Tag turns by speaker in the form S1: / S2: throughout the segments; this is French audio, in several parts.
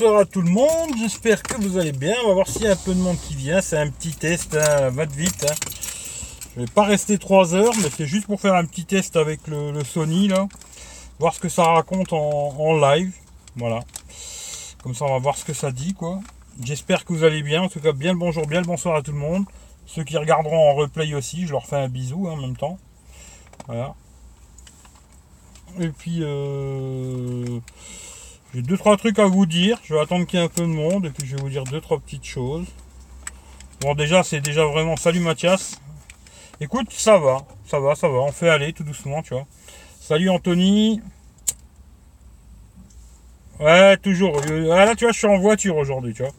S1: bonsoir à tout le monde, j'espère que vous allez bien. On va voir s'il y a un peu de monde qui vient. C'est un petit test, hein, va vite. Hein. Je vais pas rester 3 heures, mais c'est juste pour faire un petit test avec le, Sony là. Voir ce que ça raconte en, live. Voilà. Comme ça on va voir ce que ça dit quoi. J'espère que vous allez bien. En tout cas, bien le bonjour, bien le bonsoir à tout le monde. Ceux qui regarderont en replay aussi, je leur fais un bisou hein, en même temps. Voilà. Et puis euh, j'ai deux trois trucs à vous dire. Je vais attendre qu'il y ait un peu de monde et puis je vais vous dire deux trois petites choses. Bon déjà c'est déjà vraiment salut Mathias. Écoute, ça va, ça va, ça va. On fait aller tout doucement, tu vois. Salut Anthony. Ouais, toujours. Ah, là, tu vois, je suis en voiture aujourd'hui, tu vois.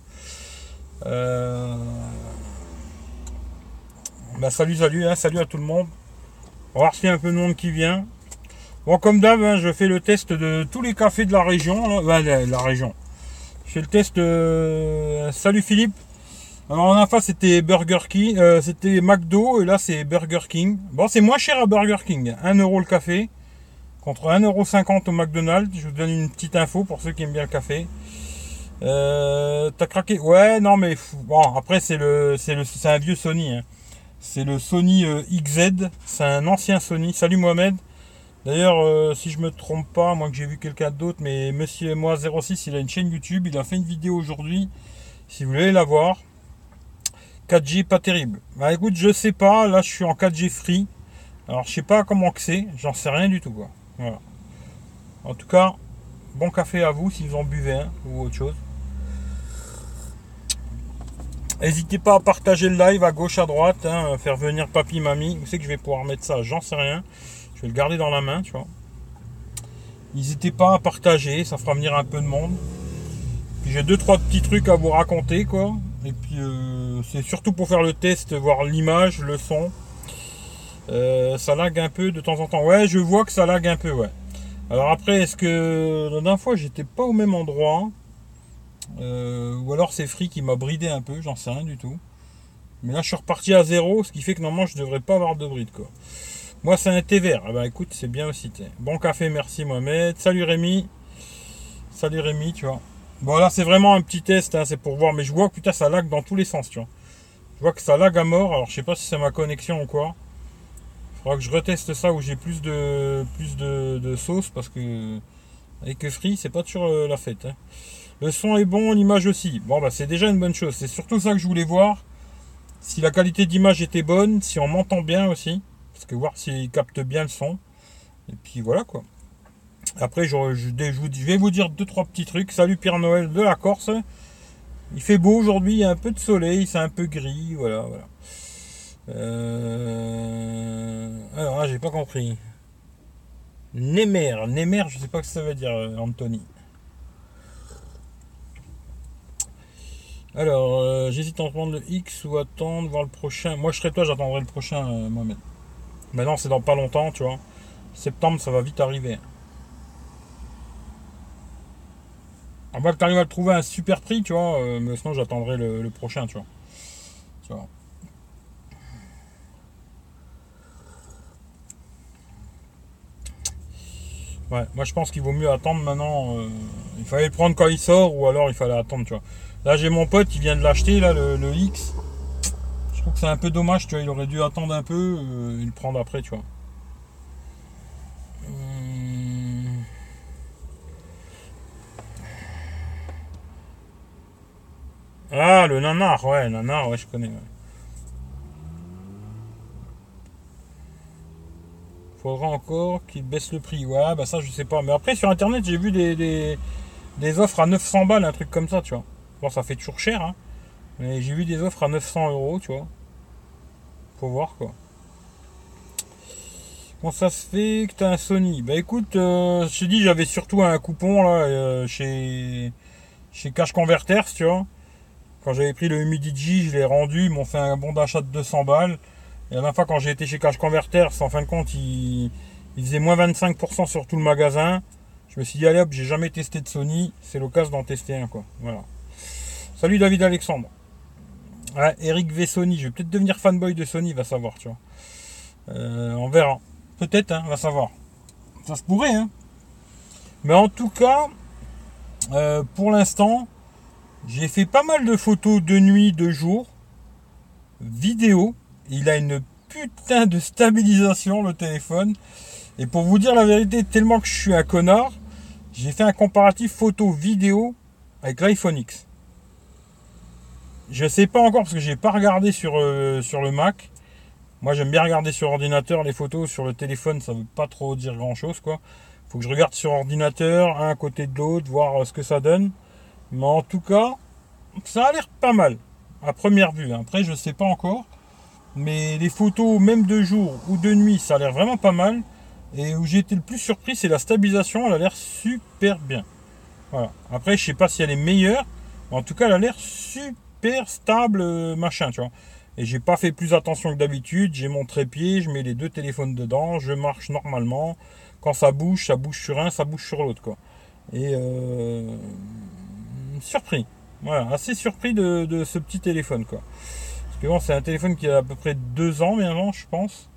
S1: Euh, bah, salut, salut, hein, salut à tout le monde. On va voir s'il y a un peu de monde qui vient. Bon, comme d'hab, hein, je fais le test de tous les cafés de la région. Là. la, région. Je fais le test. Euh, salut Philippe. Alors en face c'était Burger King, euh, c'était McDo et là c'est Burger King. Bon, c'est moins cher à Burger King. 1 euro le café contre 1,50€ au McDonald's. Je vous donne une petite info pour ceux qui aiment bien le café. Euh, T'as craqué? Ouais, non mais bon après c'est le c'est le un vieux Sony. Hein. C'est le Sony XZ. C'est un ancien Sony. Salut Mohamed. D'ailleurs, euh, si je me trompe pas, moi que j'ai vu quelqu'un d'autre, mais Monsieur moi 06, il a une chaîne YouTube, il a fait une vidéo aujourd'hui. Si vous voulez la voir, 4G pas terrible. Bah écoute, je sais pas, là je suis en 4G free. Alors je sais pas comment que c'est, j'en sais rien du tout. Voilà. En tout cas, bon café à vous si vous en buvez un ou autre chose. N'hésitez pas à partager le live à gauche, à droite, hein, faire venir papy, mamie. Vous savez que je vais pouvoir mettre ça, j'en sais rien. Je vais le garder dans la main, tu vois. N'hésitez pas à partager, ça fera venir un peu de monde. Puis j'ai deux trois petits trucs à vous raconter, quoi. Et puis euh, c'est surtout pour faire le test, voir l'image, le son. Euh, ça lag un peu de temps en temps. Ouais, je vois que ça lag un peu, ouais. Alors après, est-ce que la dernière fois j'étais pas au même endroit? Euh, Ou alors c'est Free qui m'a bridé un peu, j'en sais rien du tout. Mais là je suis reparti à zéro, ce qui fait que normalement je devrais pas avoir de bride quoi. Moi, c'est un thé vert. Ah bah écoute, c'est bien aussi. Bon café, merci Mohamed. Salut Rémi. Salut Rémi, tu vois. Bon, là, c'est vraiment un petit test, hein, c'est pour voir. Mais je vois que putain, ça lag dans tous les sens, tu vois. Je vois que ça lag à mort. Alors, je sais pas si c'est ma connexion ou quoi. Faudra que je reteste ça où j'ai plus de plus de, sauce parce que avec Free, c'est pas toujours euh, la fête. Hein. Le son est bon, l'image aussi. Bon, bah, c'est déjà une bonne chose. C'est surtout ça que je voulais voir. Si la qualité d'image était bonne, si on m'entend bien aussi. Que voir s'il capte bien le son. Et puis voilà quoi. Après, je, vais vous dire deux trois petits trucs. Salut Pierre Noël de la Corse. Il fait beau aujourd'hui, il y a un peu de soleil, c'est un peu gris, voilà, voilà. Euh, alors là, j'ai pas compris. Nemer, Nemer, je sais pas ce que ça veut dire, Anthony. Alors, euh, j'hésite à prendre le X ou attendre voir le prochain. Moi, je serais toi, j'attendrai le prochain, euh, Mohamed. Maintenant, c'est dans pas longtemps, tu vois. Septembre, ça va vite arriver. En bas que tu arrives à le trouver un super prix, tu vois. Euh, mais sinon, j'attendrai le, prochain, tu vois. Ouais, moi je pense qu'il vaut mieux attendre maintenant. Euh, il fallait le prendre quand il sort ou alors il fallait attendre, tu vois. Là j'ai mon pote, il vient de l'acheter, là, le X. Je trouve que c'est un peu dommage, tu vois, il aurait dû attendre un peu euh, et le prendre après, tu vois. Hum. Ah, le nanar, ouais, nanar, ouais, je connais. Faudra encore qu'il baisse le prix. Ouais, bah ça, je sais pas. Mais après, sur internet, j'ai vu des, des, offres à 900 balles, un truc comme ça, tu vois. Bon, ça fait toujours cher, hein. J'ai vu des offres à 900 euros, tu vois. Faut voir quoi. Comment ça se fait que t'as un Sony? Bah écoute, euh, je te dis, j'avais surtout un coupon là euh, chez chez Cash Converters, tu vois. Quand j'avais pris le Humidigi, je l'ai rendu, ils m'ont fait un bon d'achat de 200 balles. Et la dernière fois, quand j'ai été chez Cash Converters, en fin de compte, ils, ils faisaient moins 25% sur tout le magasin. Je me suis dit, allez hop, j'ai jamais testé de Sony, c'est l'occasion d'en tester un, quoi. Voilà. Salut David Alexandre. Eric V Sony, je vais peut-être devenir fanboy de Sony, va savoir, tu vois. Euh, on verra. Peut-être, hein, va savoir. Ça se pourrait, hein. Mais en tout cas, Euh, pour l'instant, j'ai fait pas mal de photos de nuit, de jour, vidéo. Il a une putain de stabilisation le téléphone. Et pour vous dire la vérité, tellement que je suis un connard, j'ai fait un comparatif photo-vidéo avec l'iPhone X. Je sais pas encore parce que j'ai pas regardé sur, euh, sur le Mac. Moi j'aime bien regarder sur ordinateur les photos, sur le téléphone ça veut pas trop dire grand chose quoi. Faut que je regarde sur ordinateur, un à côté de l'autre, voir euh, ce que ça donne. Mais en tout cas, ça a l'air pas mal à première vue. Après je sais pas encore. Mais les photos même de jour ou de nuit ça a l'air vraiment pas mal. Et où j'ai été le plus surpris c'est la stabilisation, elle a l'air super bien. Voilà. Après je sais pas si elle est meilleure. Mais en tout cas elle a l'air super stable, euh, machin, tu vois. Et j'ai pas fait plus attention que d'habitude. J'ai mon trépied, je mets les deux téléphones dedans, je marche normalement. Quand ça bouge, ça bouge sur un, ça bouge sur l'autre, quoi. Et euh, surpris. Voilà, assez surpris de, ce petit téléphone, quoi. Parce que bon, c'est un téléphone qui a à peu près deux ans maintenant, je pense.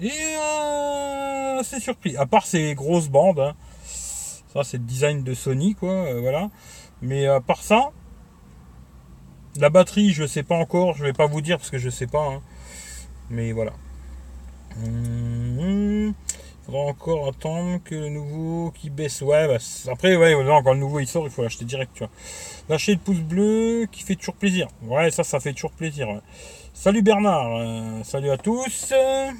S1: Et euh, assez surpris. À part ces grosses bandes. Hein. Ça, c'est le design de Sony, quoi. voilà. Mais à part ça, la batterie, je ne sais pas encore, je vais pas vous dire parce que je sais pas. Hein. Mais voilà. Il faudra encore attendre que le nouveau qui baisse. Ouais, bah, après, ouais, quand le nouveau il sort, il faut l'acheter direct, tu vois. Lâcher le pouce bleu qui fait toujours plaisir. Ouais, ça, ça fait toujours plaisir. Salut Bernard, euh, salut à tous. Euh,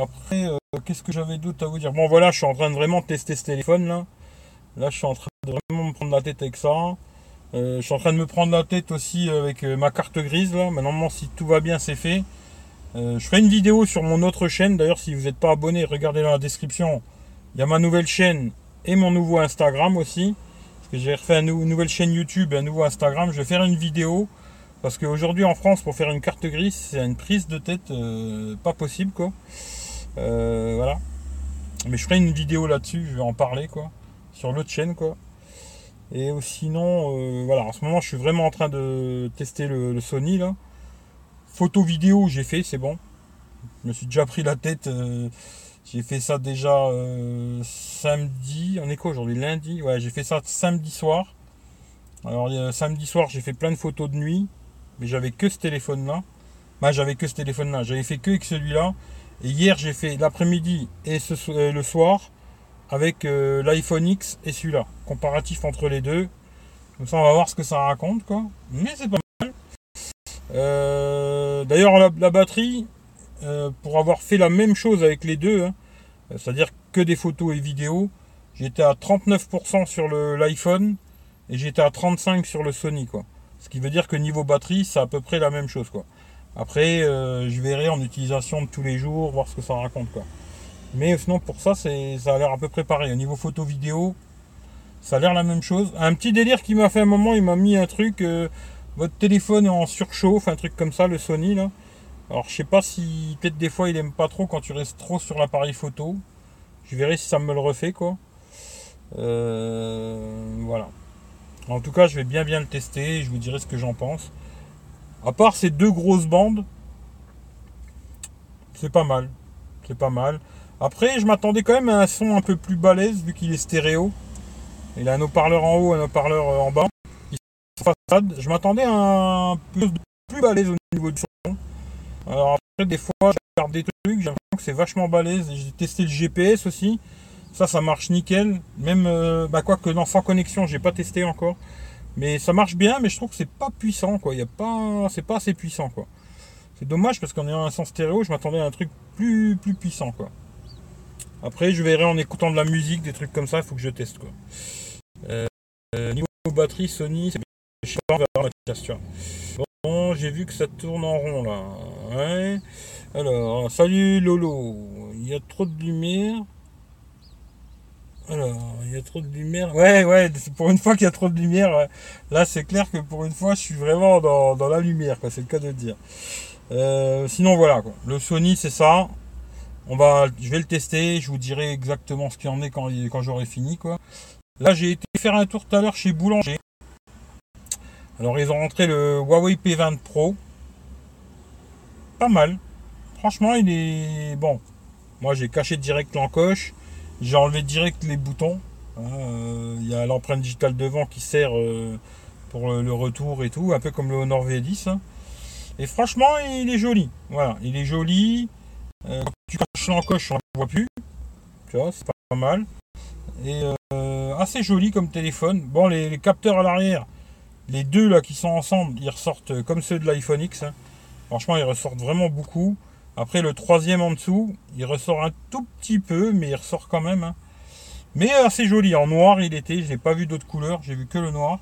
S1: après, euh, qu'est-ce que j'avais d'autre à vous dire? Bon, voilà, je suis en train de vraiment tester ce téléphone là. Là, je suis en train de vraiment me prendre la tête avec ça. Euh, je suis en train de me prendre la tête aussi avec ma carte grise là. Mais si tout va bien, c'est fait. je ferai une vidéo sur mon autre chaîne. D'ailleurs, si vous n'êtes pas abonné, regardez dans la description. Il y a ma nouvelle chaîne et mon nouveau Instagram aussi. Parce que j'ai refait une nouvelle chaîne YouTube et un nouveau Instagram. Je vais faire une vidéo parce qu'aujourd'hui en France, pour faire une carte grise, c'est une prise de tête euh, pas possible quoi. Euh, voilà. Mais je ferai une vidéo là-dessus, je vais en parler quoi. Sur l'autre chaîne quoi. Et sinon, euh, voilà, en ce moment je suis vraiment en train de tester le, Sony là. Photo vidéo j'ai fait, c'est bon. Je me suis déjà pris la tête. j'ai fait ça déjà samedi. On est quoi aujourd'hui Lundi? Ouais, j'ai fait ça samedi soir. Alors samedi soir j'ai fait plein de photos de nuit mais j'avais que ce téléphone-là. Bah, j'avais que ce téléphone-là. J'avais fait que avec celui-là. Hier, j'ai fait l'après-midi et euh, le soir avec euh, l'iPhone X et celui-là. Comparatif entre les deux. Comme ça, on va voir ce que ça raconte, quoi. Mais c'est pas mal. Euh, d'ailleurs, la, batterie, pour avoir fait la même chose avec les deux, hein, c'est-à-dire que des photos et vidéos, j'étais à 39% sur l'iPhone et j'étais à 35% sur le Sony, quoi. Ce qui veut dire que niveau batterie, c'est à peu près la même chose. Quoi. Après, euh, je verrai en utilisation de tous les jours, voir ce que ça raconte. Quoi. Mais sinon, pour ça, ça a l'air à peu près pareil. Au niveau photo vidéo, ça a l'air la même chose. Un petit délire qui m'a fait un moment, il m'a mis un truc, euh, votre téléphone en surchauffe, un truc comme ça, le Sony là. Alors je sais pas si peut-être des fois il aime pas trop quand tu restes trop sur l'appareil photo. Je verrai si ça me le refait quoi. Euh, voilà. En tout cas, je vais bien bien le tester et je vous dirai ce que j'en pense. À part ces deux grosses bandes, c'est pas mal. C'est pas mal. Après, je m'attendais quand même à un son un peu plus balèze vu qu'il est stéréo. Il a un haut-parleur en haut, un haut-parleur en bas. Je m'attendais à un peu plus balèze au niveau du son. Alors après, des fois, je regarde des trucs, j'ai l'impression que c'est vachement balèze. J'ai testé le GPS aussi. Ça, ça marche nickel. Même, euh, bah, non, sans connexion, j'ai pas testé encore. Mais ça marche bien, mais je trouve que c'est pas puissant, quoi. Il y a pas, c'est pas assez puissant, quoi. C'est dommage parce qu'en ayant un son stéréo, je m'attendais à un truc plus, plus puissant, quoi. Après, je verrai en écoutant de la musique, des trucs comme ça, il faut que je teste, quoi. Euh, niveau batterie, Sony, c'est bien. Bon, j'ai vu que ça tourne en rond, là. Ouais. Alors, salut Lolo. Il y a trop de lumière. Alors, il y a trop de lumière. Ouais, ouais, pour une fois qu'il y a trop de lumière, là c'est clair que pour une fois je suis vraiment dans, la lumière, c'est le cas de le dire. Euh, sinon voilà, quoi. le Sony c'est ça. On va, je vais le tester, je vous dirai exactement ce qu'il en est quand, quand j'aurai fini. Quoi. Là j'ai été faire un tour tout à l'heure chez Boulanger. Alors ils ont rentré le Huawei P20 Pro. Pas mal. Franchement il est bon. Moi, j'ai caché direct l'encoche. J'ai enlevé direct les boutons. Hein, euh, Il y a l'empreinte digitale devant qui sert euh, pour le, retour et tout, un peu comme le Honor V10. hein. Et franchement, il est joli. Voilà, il est joli. Euh, quand tu caches l'encoche, on ne le voit plus. Tu vois, c'est pas mal. Et assez joli comme téléphone. Bon, les, les capteurs à l'arrière, les deux là qui sont ensemble, ils ressortent comme ceux de l'iPhone X. hein. Franchement, ils ressortent vraiment beaucoup. Après, le troisième en dessous, il ressort un tout petit peu, mais il ressort quand même. hein. Mais assez joli. En noir, il était. Je n'ai pas vu d'autres couleurs. J'ai vu que le noir.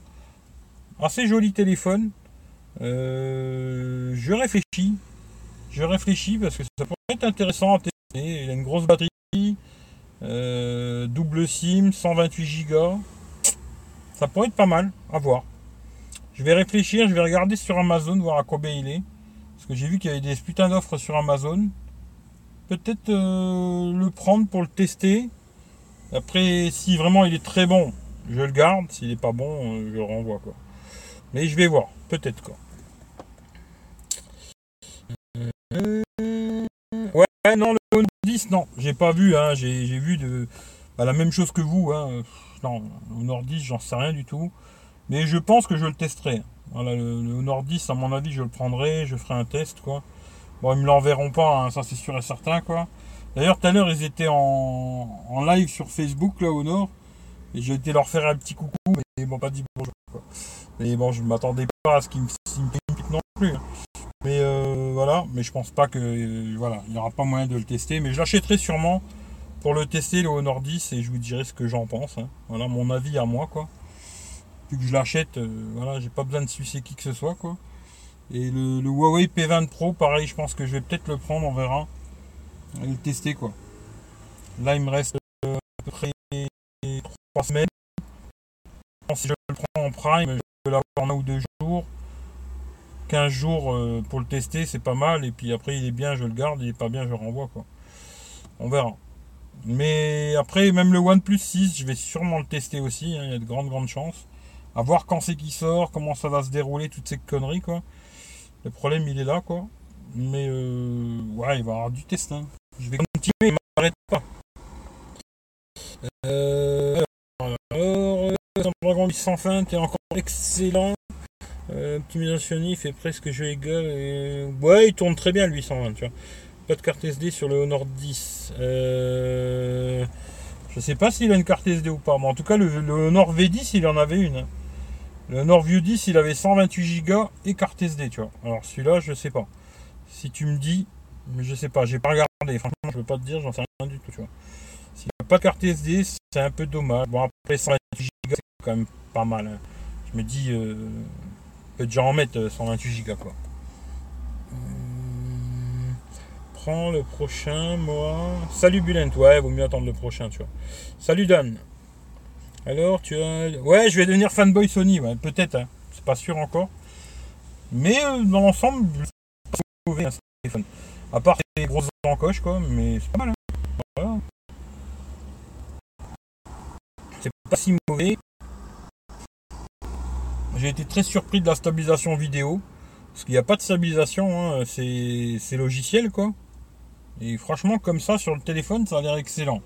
S1: Assez joli téléphone. Euh, je réfléchis. Je réfléchis parce que ça pourrait être intéressant à tester. Il a une grosse batterie. euh, double SIM, 128 Go. Ça pourrait être pas mal. À voir. Je vais réfléchir. Je vais regarder sur Amazon, voir à combien il est. Parce que j'ai vu qu'il y avait des putains d'offres sur Amazon. Peut-être euh, le prendre pour le tester. Après, si vraiment il est très bon, je le garde. S'il est pas bon, euh, je le renvoie quoi. Mais je vais voir, peut-être quoi. Euh, Ouais, non, le Honor 10, non, j'ai pas vu, hein. J'ai vu de bah, la même chose que vous, hein. Non, le Honor 10, j'en sais rien du tout. Mais je pense que je le testerai. Voilà, le, Honor 10, à mon avis, je le prendrai, je ferai un test quoi. Bon, ils me l'enverront pas, hein, ça c'est sûr et certain quoi. D'ailleurs, tout à l'heure, ils étaient en, live sur Facebook, là, au nord. Et j'ai été leur faire un petit coucou, mais ils m'ont pas dit bonjour. Quoi. Mais bon, je ne m'attendais pas à ce qu'ils me, pique non plus. hein. Mais euh, voilà, mais je pense pas que. euh, voilà, il n'y aura pas moyen de le tester. Mais je l'achèterai sûrement pour le tester, le Honor 10, et je vous dirai ce que j'en pense. hein. Voilà, mon avis à moi, quoi. Que je l'achète, euh, voilà, j'ai pas besoin de sucer qui que ce soit, quoi. Et le, Huawei P20 Pro, pareil, je pense que je vais peut-être le prendre, on verra. Et le tester, quoi. Là, il me reste euh, à peu près 3 semaines. Si je le prends en prime, je peux l'avoir en un ou deux jours. 15 jours euh, pour le tester, c'est pas mal. Et puis après, il est bien, je le garde. Il est pas bien, je le renvoie, quoi. On verra. Mais après, même le OnePlus 6, je vais sûrement le tester aussi. hein, Il y a de grandes, grandes chances. À voir quand c'est qu'il sort, comment ça va se dérouler, toutes ces conneries, quoi. Le problème, il est là, quoi. Mais euh, ouais, il va y avoir du test. hein. Je vais continuer, il m'arrête pas. Euh, alors, euh, Dragon 8 sans fin, t'es encore excellent. Euh, optimisation il fait presque jeu égal. Et... Ouais, il tourne très bien le 820, tu vois. Pas de carte SD sur le Honor 10. Euh... Je sais pas s'il a une carte SD ou pas, mais en tout cas, le, le Honor V10, il en avait une. Le Honor View 10, il avait 128 Go et carte SD, tu vois. Alors celui-là, je sais pas. Si tu me dis, mais je sais pas, j'ai pas regardé. Franchement, je peux pas te dire, j'en sais rien du tout, tu vois. S'il n'y a pas carte SD, c'est un peu dommage. Bon, après, 128 Go, c'est quand même pas mal. hein. Je me dis, euh, on peut déjà en mettre euh, 128 Go, quoi. Hum, Prends le prochain, moi. Salut Bulent, ouais, vaut mieux attendre le prochain, tu vois. Salut Dan. Alors, tu as. Ouais, je vais devenir fanboy Sony, ouais, peut-être, hein. c'est pas sûr encore. Mais euh, dans l'ensemble, je mauvais, ce téléphone. À part les grosses encoches, quoi, mais c'est pas mal. hein. C'est pas si mauvais. J'ai été très surpris de la stabilisation vidéo. Parce qu'il n'y a pas de stabilisation, hein, c'est logiciel, quoi. Et franchement, comme ça, sur le téléphone, ça a l'air excellent.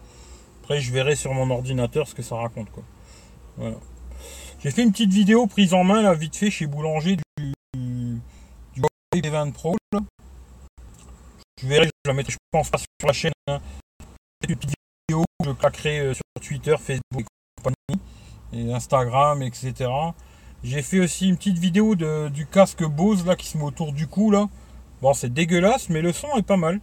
S1: Après, je verrai sur mon ordinateur ce que ça raconte, quoi. Voilà. J'ai fait une petite vidéo prise en main, là, vite fait, chez Boulanger, du, du Huawei P20 Pro. Je verrai, je la mettrai, je pense pas sur la chaîne, hein. Petite vidéo je claquerai euh, sur Twitter, Facebook et compagnie, et Instagram, etc. J'ai fait aussi une petite vidéo de, du casque Bose, là, qui se met autour du cou, là. Bon, c'est dégueulasse, mais le son est pas mal.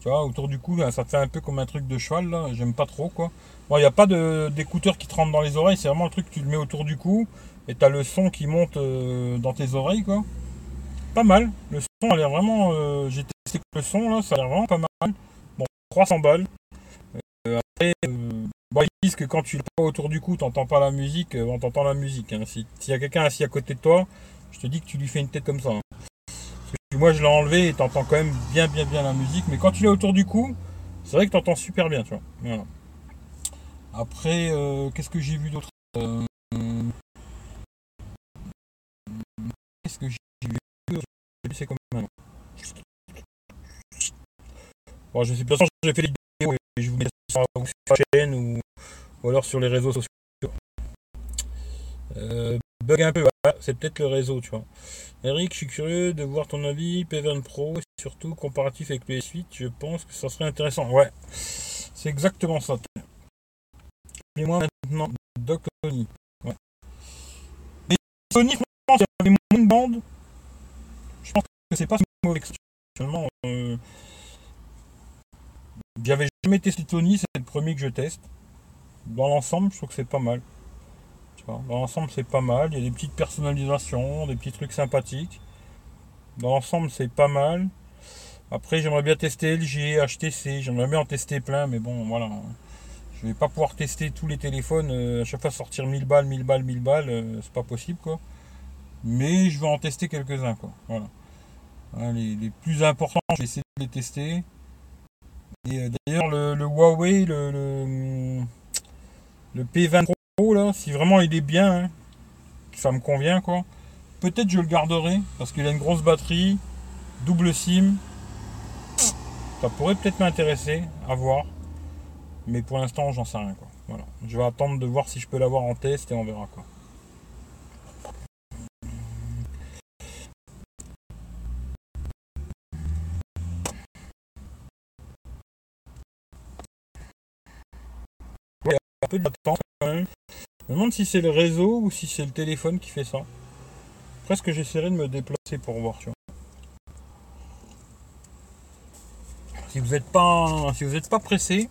S1: Tu vois, autour du cou, là, ça fait un peu comme un truc de cheval, là. J'aime pas trop, quoi. Bon, il n'y a pas d'écouteurs qui te rentrent dans les oreilles, c'est vraiment le truc que tu le mets autour du cou et tu as le son qui monte euh, dans tes oreilles, quoi. Pas mal. Le son a l'air vraiment. euh, J'ai testé le son, là, ça a l'air vraiment pas mal. Bon, 300 balles. Euh, après, euh, bon, ils disent que quand tu l'as pas autour du cou, t'entends pas la musique, euh, on t'entend la musique. hein. Si- S'il y a quelqu'un assis à côté de toi, je te dis que tu lui fais une tête comme ça. hein. Moi, je l'ai enlevé et t'entends quand même bien, bien, bien la musique. Mais quand tu l'as autour du cou, c'est vrai que t'entends super bien, tu vois. Après, euh, qu'est-ce que j'ai vu d'autre Euh, Qu'est-ce que j'ai vu C'est comme maintenant. Bon, je sais pas, j'ai fait les je vous mets sur la chaîne ou, ou alors sur les réseaux sociaux. Euh, bug un peu, c'est peut-être le réseau, tu vois. Eric, je suis curieux de voir ton avis, P20 Pro, surtout comparatif avec le S8, je pense que ça serait intéressant. Ouais, c'est exactement ça. Et moi maintenant, Doc Sony. Ouais. Mais Sony, franchement, il y avait moins de bandes. Je pense que c'est pas si mauvais. Euh, J'avais jamais testé Sony, c'est le premier que je teste. Dans l'ensemble, je trouve que c'est pas mal. Dans l'ensemble, c'est pas mal. Il y a des petites personnalisations, des petits trucs sympathiques. Dans l'ensemble, c'est pas mal. Après, j'aimerais bien tester LG, HTC. J'aimerais bien en tester plein, mais bon, voilà. Je vais pas pouvoir tester tous les téléphones. Euh, à chaque fois sortir 1000 balles, 1000 balles, 1000 balles, euh, c'est pas possible, quoi. Mais je vais en tester quelques-uns, quoi. Voilà. les, plus importants, je vais essayer de les tester. Et euh, d'ailleurs, le, Huawei, le, le, le P20 là, si vraiment il est bien, hein, ça me convient quoi. Peut-être je le garderai parce qu'il a une grosse batterie, double SIM. Ça pourrait peut-être m'intéresser à voir. Mais pour l'instant, j'en sais rien quoi. Voilà. Je vais attendre de voir si je peux l'avoir en test et on verra quoi. Quand même. Je me demande si c'est le réseau ou si c'est le téléphone qui fait ça. Presque j'essaierai de me déplacer pour voir. Si vous n'êtes pas, si vous pas pressé,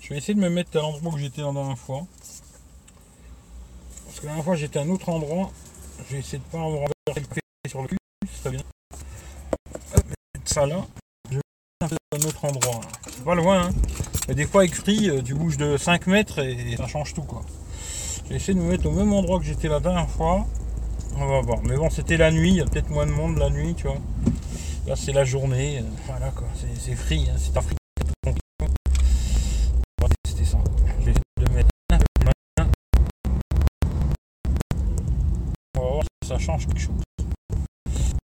S1: je vais essayer de me mettre à l'endroit où j'étais la dernière fois. Parce que la dernière fois j'étais à un autre endroit. J'ai essayé de pas café sur le cul, c'est bien. mettre ça là. Je vais mettre un autre endroit. C'est pas loin, hein. Des fois avec Free, euh, tu bouges de 5 mètres et ça change tout quoi. J'ai essayé de me mettre au même endroit que j'étais la dernière fois. On va voir. Mais bon, c'était la nuit, il y a peut-être moins de monde la nuit, tu vois. Là, c'est la journée. Euh, voilà quoi, c'est free, hein. c'est un free. Ça change quelque chose.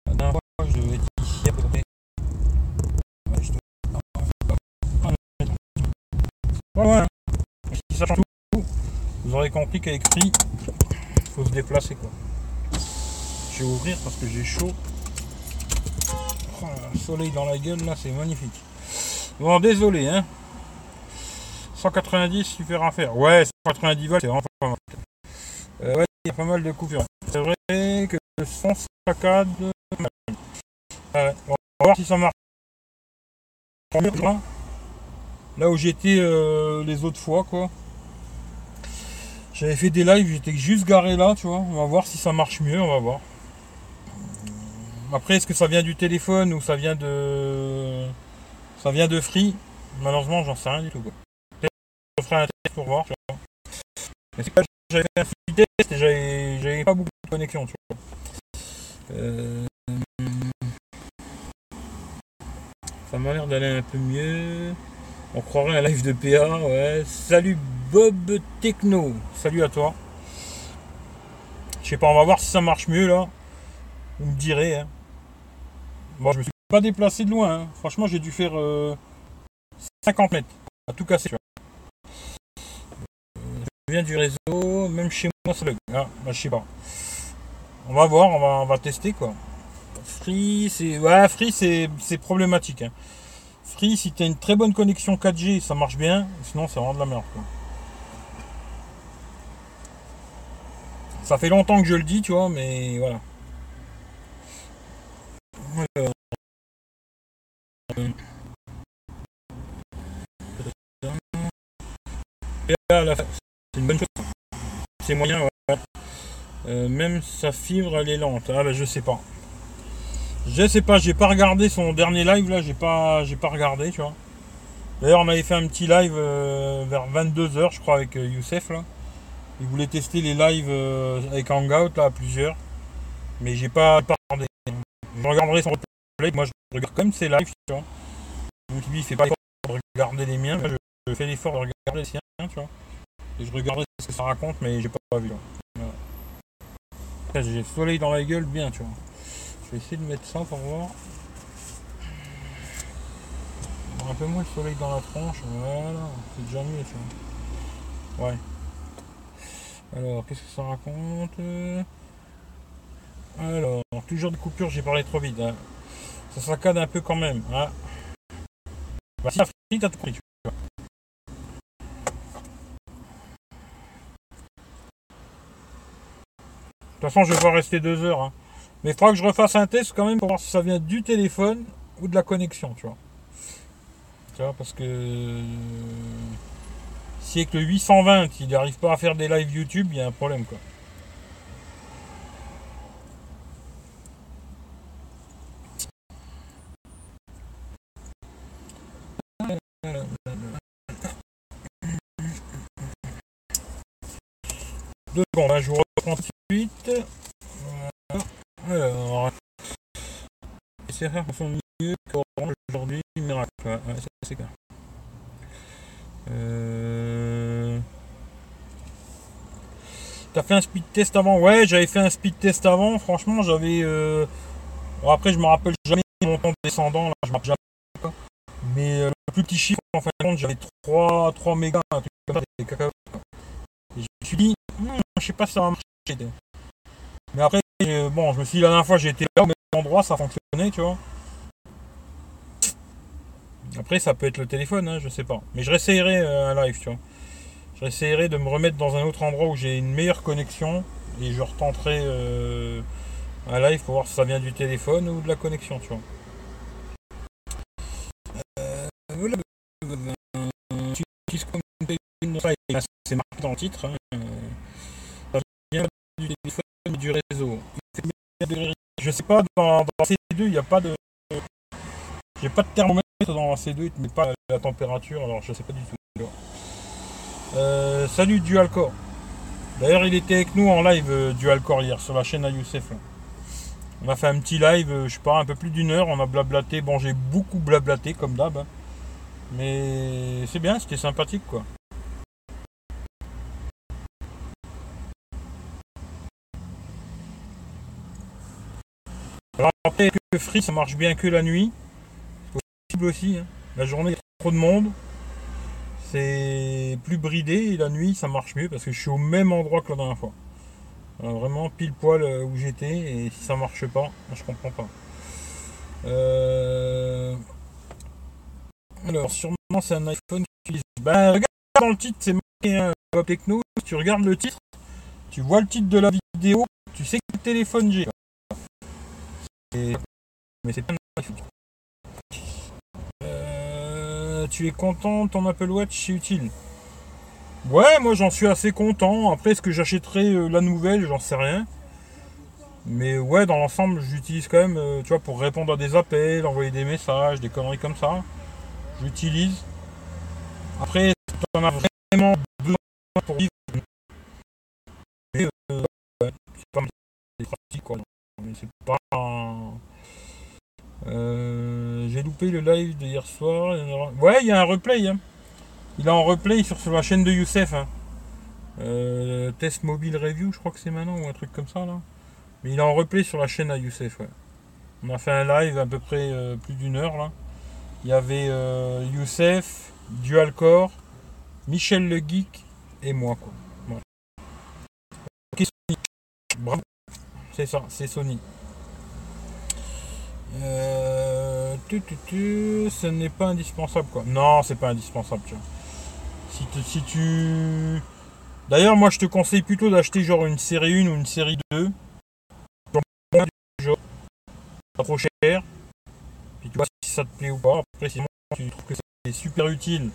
S1: La dernière fois, je devais Vous aurez compris qu'avec Free, il faut se déplacer quoi. Je vais ouvrir parce que j'ai chaud. Oh, soleil dans la gueule là, c'est magnifique. Bon, désolé, hein. 190 super faire. Ouais, 190 volts, c'est vraiment pas mal. Euh, ouais, il y a pas mal de coupures. C'est vrai que le son saccade. On va voir si ça marche. Là où j'étais euh, les autres fois, quoi. J'avais fait des lives, j'étais juste garé là, tu vois. On va voir si ça marche mieux, on va voir. Après, est-ce que ça vient du téléphone ou ça vient de. Ça vient de Free? Malheureusement, j'en sais rien du tout. Quoi. Je ferai un test pour voir. Mais c'est j'avais un free test et j'avais pas beaucoup de connexion, tu vois. Euh... Ça m'a l'air d'aller un peu mieux. On croirait un live de PA, ouais. Salut Bob Techno, salut à toi. Je sais pas, on va voir si ça marche mieux là. Vous me direz. Hein. Bon, je me suis pas déplacé de loin. Hein. Franchement, j'ai dû faire 50 euh, mètres à tout casser. je viens du réseau, même chez moi ça bug. Ah, je sais pas. On va voir, on va, on va tester quoi. Free, c'est ouais, free, c'est problématique. Hein. Free, si tu as une très bonne connexion 4G, ça marche bien. Sinon, c'est vraiment de la merde. Ça fait longtemps que je le dis, tu vois, mais voilà. C'est une bonne chose. C'est moyen. Euh, même sa fibre, elle est lente. Ah, ben, je sais pas. Je sais pas, j'ai pas regardé son dernier live là, j'ai pas j'ai pas regardé, tu vois. D'ailleurs, on avait fait un petit live euh, vers 22h, je crois, avec euh, Youssef là. Il voulait tester les lives euh, avec Hangout là, à plusieurs. Mais j'ai pas, regardé. Je regarderai son replay, moi je regarde comme ses lives, tu vois. Donc il fait pas l'effort de regarder les miens, je, fais l'effort de regarder les siens, tu vois. Et je regarderai ce que ça raconte, mais j'ai pas vu. J'ai le soleil dans la gueule bien, tu vois. Je vais essayer de mettre ça pour voir. un peu moins le soleil dans la tronche. Voilà, c'est déjà mieux ça. Ouais. Alors, qu'est-ce que ça raconte? Alors, toujours des coupures, j'ai parlé trop vite. Hein. Ça saccade un peu quand même. Hein. Bah, si t'as tout. De toute façon, je vais pas rester deux heures. Hein. Mais il faudra que je refasse un test quand même pour voir si ça vient du téléphone ou de la connexion, tu vois. Tu vois, parce que si avec le 820, il n'arrive pas à faire des lives YouTube, il y a un problème, quoi. Deux secondes, hein, je vous reprends tout de suite. Voilà. Alors, mieux. Euh... T'as fait un speed test avant? Ouais, j'avais fait un speed test avant. Franchement, j'avais. Euh... Bon, après, je me rappelle jamais mon temps descendant. Là, je rappelle jamais. Mais euh, le plus petit chiffre, en fin de compte, j'avais 3, 3 mégas, je me suis dit, hmm, je sais pas si ça va marcher. Mais après, bon, je me suis dit la dernière fois, été là même endroit, ça fonctionnait, tu vois. Après, ça peut être le téléphone, hein, je sais pas. Mais je réessayerai euh, un live, tu vois. Je réessayerai de me remettre dans un autre endroit où j'ai une meilleure connexion et je retenterai euh, un live pour voir si ça vient du téléphone ou de la connexion, tu vois. c'est marqué dans le titre. Hein. Ça du téléphone du réseau. Je sais pas, dans, dans C2, il n'y a pas de. J'ai pas de thermomètre dans C2, il ne met pas la température, alors je sais pas du tout. Euh, salut Dualcore. D'ailleurs, il était avec nous en live euh, Dualcore hier sur la chaîne à. On a fait un petit live, euh, je sais pas, un peu plus d'une heure. On a blablaté. Bon, j'ai beaucoup blablaté comme d'hab. Hein. Mais c'est bien, c'était sympathique quoi. Alors après que Free ça marche bien que la nuit aussi. Hein. La journée, il y a trop de monde. C'est plus bridé et la nuit, ça marche mieux parce que je suis au même endroit que la dernière fois. vraiment pile poil euh, où j'étais et si ça marche pas, je comprends pas. Euh, alors, sûrement, c'est un iPhone qui utilise. Ben, regarde dans le titre, c'est marqué hein, Techno. Si tu regardes le titre, tu vois le titre de la vidéo, tu sais quel téléphone j'ai. Mais c'est iPhone. Euh, tu es content, ton Apple Watch est utile Ouais, moi j'en suis assez content. Après, est-ce que j'achèterai euh, la nouvelle? J'en sais rien. Mais ouais, dans l'ensemble, j'utilise quand même, euh, tu vois, pour répondre à des appels, envoyer des messages, des conneries comme ça. J'utilise. Après, tu en as vraiment besoin pour vivre? Ouais, c'est pas. Mais c'est pas un... Euh, j'ai le live d'hier soir. Ouais, il y a un replay. Hein. Il est en replay sur, la chaîne de Youssef. Hein. Euh, test mobile review, je crois que c'est maintenant, ou un truc comme ça là. Mais il est en replay sur la chaîne à Youssef. On a fait un live à peu près euh, plus d'une heure là. Il y avait Youssef, Dualcore, Michel le Geek et moi quoi. Bravo. C'est ça, c'est Sony. Euh, ce n'est pas indispensable quoi. Non, c'est pas indispensable. Tu vois. Si, tu, si tu. D'ailleurs, moi je te conseille plutôt d'acheter genre une série 1 ou une série 2. Genre, pas trop cher. Puis tu vois si ça te plaît ou pas. Après, si tu trouves que c'est super utile,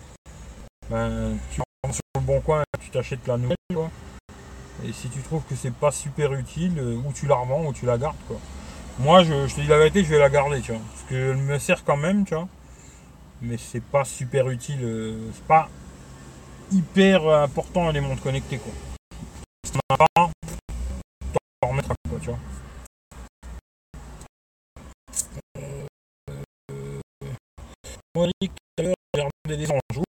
S1: ben, tu vas sur le bon coin tu t'achètes la nouvelle. Quoi. Et si tu trouves que c'est pas super utile, euh, ou tu la revends ou tu la gardes. quoi. Moi, je, te dis la vérité, je vais la garder, tu vois. Parce qu'elle me sert quand même, tu vois. Mais c'est pas super utile. Euh, c'est pas hyper important les montres connectées, quoi. Si t'en as pas, remettre à quoi, tu vois. J'ai regardé des anges.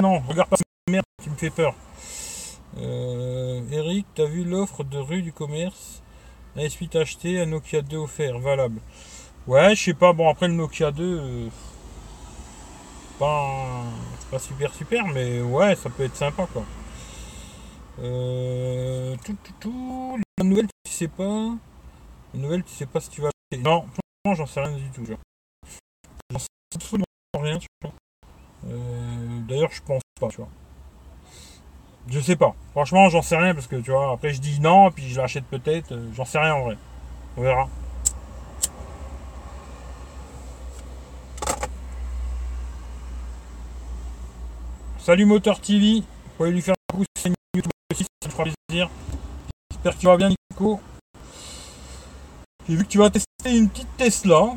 S1: non, regarde pas cette merde qui me fait peur. Euh, Eric, t'as vu l'offre de rue du commerce? Un S8 acheté, un Nokia 2 offert, valable. Ouais, je sais pas, bon après le Nokia 2... Euh, pas, super super, mais ouais, ça peut être sympa quoi. Euh, tout, tout, tout. La nouvelle, tu sais pas. La nouvelle, tu sais pas si tu vas. Non, franchement, j'en sais rien du tout. J'en sais rien, tu vois. Euh, D'ailleurs, je pense pas, tu vois. Je sais pas. Franchement, j'en sais rien parce que tu vois, après je dis non, puis je l'achète peut-être. euh, J'en sais rien en vrai. On verra. Salut Moteur TV. Vous pouvez lui faire un coup sur YouTube aussi, ça me fera plaisir. J'espère que tu vas bien, Nico. J'ai vu que tu vas tester une petite Tesla.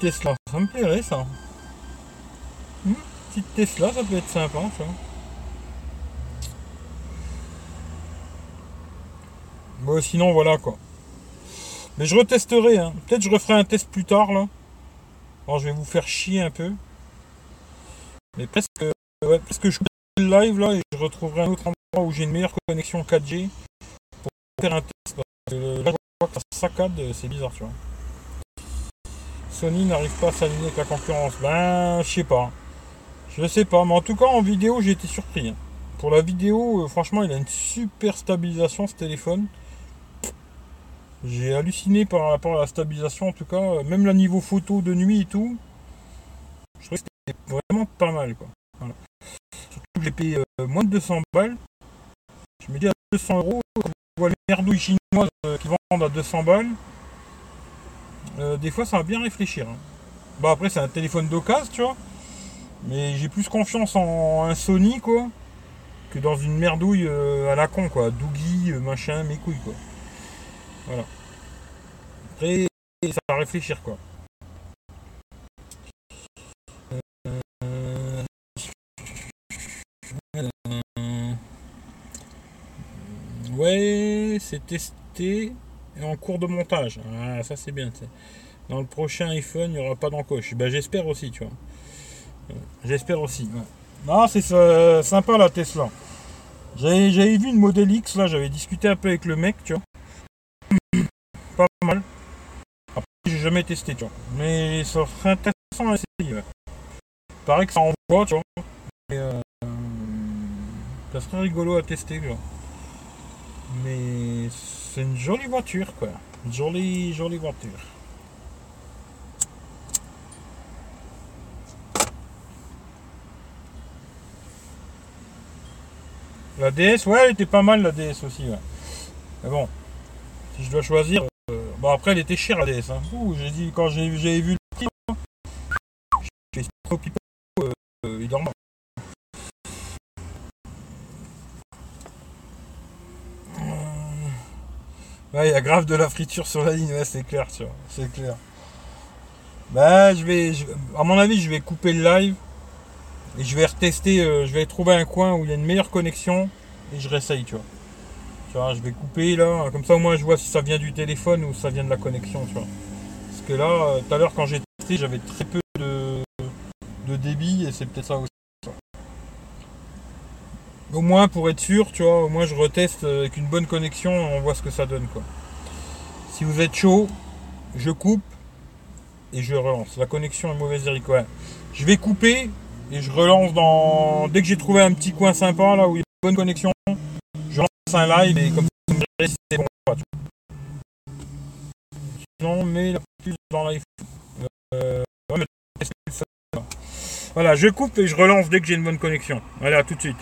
S1: Tesla, ça me plairait ça. Petite Tesla, ça peut être sympa ça. Bon, sinon, voilà quoi. Mais je retesterai. Hein. Peut-être je referai un test plus tard là. Alors, je vais vous faire chier un peu. Mais presque, ouais, presque je le live là et je retrouverai un autre endroit où j'ai une meilleure connexion 4G pour faire un test. Parce que là, je vois que ça saccade, c'est bizarre, tu vois. Sony n'arrive pas à s'aligner avec la concurrence. Ben, je sais pas. Je sais pas, mais en tout cas en vidéo j'ai été surpris. hein. Pour la vidéo, euh, franchement, il a une super stabilisation ce téléphone. J'ai halluciné par rapport à la stabilisation, en tout cas, euh, même la niveau photo de nuit et tout. Je trouvais que c'était vraiment pas mal, quoi. Surtout que j'ai payé euh, moins de 200 balles. Je me dis à 200 euros, quand on les merdouilles chinoises euh, qui vendent à 200 balles, des fois ça va bien réfléchir. hein. Après c'est un téléphone d'occasion, tu vois. Mais j'ai plus confiance en un Sony, quoi, que dans une merdouille à la con, quoi. Doogie, machin, mes couilles, quoi. Voilà. Après, ça va réfléchir, quoi. Euh, Ouais, c'est testé et en cours de montage. Ah, ça c'est bien. Dans le prochain iPhone, il n'y aura pas d'encoche. Ben, j'espère aussi, tu vois. Euh, J'espère aussi. Non, c'est euh, sympa la Tesla. J'avais vu une Model X, là, j'avais discuté un peu avec le mec, tu vois. Pas mal. Après, j'ai jamais testé, tu vois. Mais ça serait intéressant à essayer. ouais. Il paraît que ça envoie, tu vois. Euh, ça serait rigolo à tester, tu vois. Mais c'est une jolie voiture, quoi. Une jolie, jolie voiture. La DS, ouais, elle était pas mal, la DS aussi, ouais. Mais bon, si je dois choisir... euh, après, elle était chère, la DS. Hein. Ouh, j'ai dit, quand j'ai vu le prix, j'ai trop pipo, euh, euh, il dormait. Ouais, il y a grave de la friture sur la ligne, c'est clair, tu vois, c'est clair. Bah, je vais, je- à mon avis, je vais couper le live et je vais retester, euh, je vais trouver un coin où il y a une meilleure connexion et je réessaye, tu vois. Je vais couper là, comme ça au moins je vois si ça vient du téléphone ou ça vient de la connexion, tu vois. Parce que là, euh, tout à l'heure quand j'ai testé, j'avais très peu de, débit et c'est peut-être ça aussi. Au moins pour être sûr, tu vois, au moins je reteste euh, avec une bonne connexion on voit ce que ça donne quoi. Si vous êtes chaud, je coupe et je relance. La connexion est mauvaise Eric, ouais. Je vais couper et je relance dans. Dès que j'ai trouvé un petit coin sympa là où il y a une bonne connexion, un live et comme ça me si c'est bon ou pas. Sinon, mais la plus dans l'iPhone. Euh. Voilà, je coupe et je relance dès que j'ai une bonne connexion. Allez, tout de suite.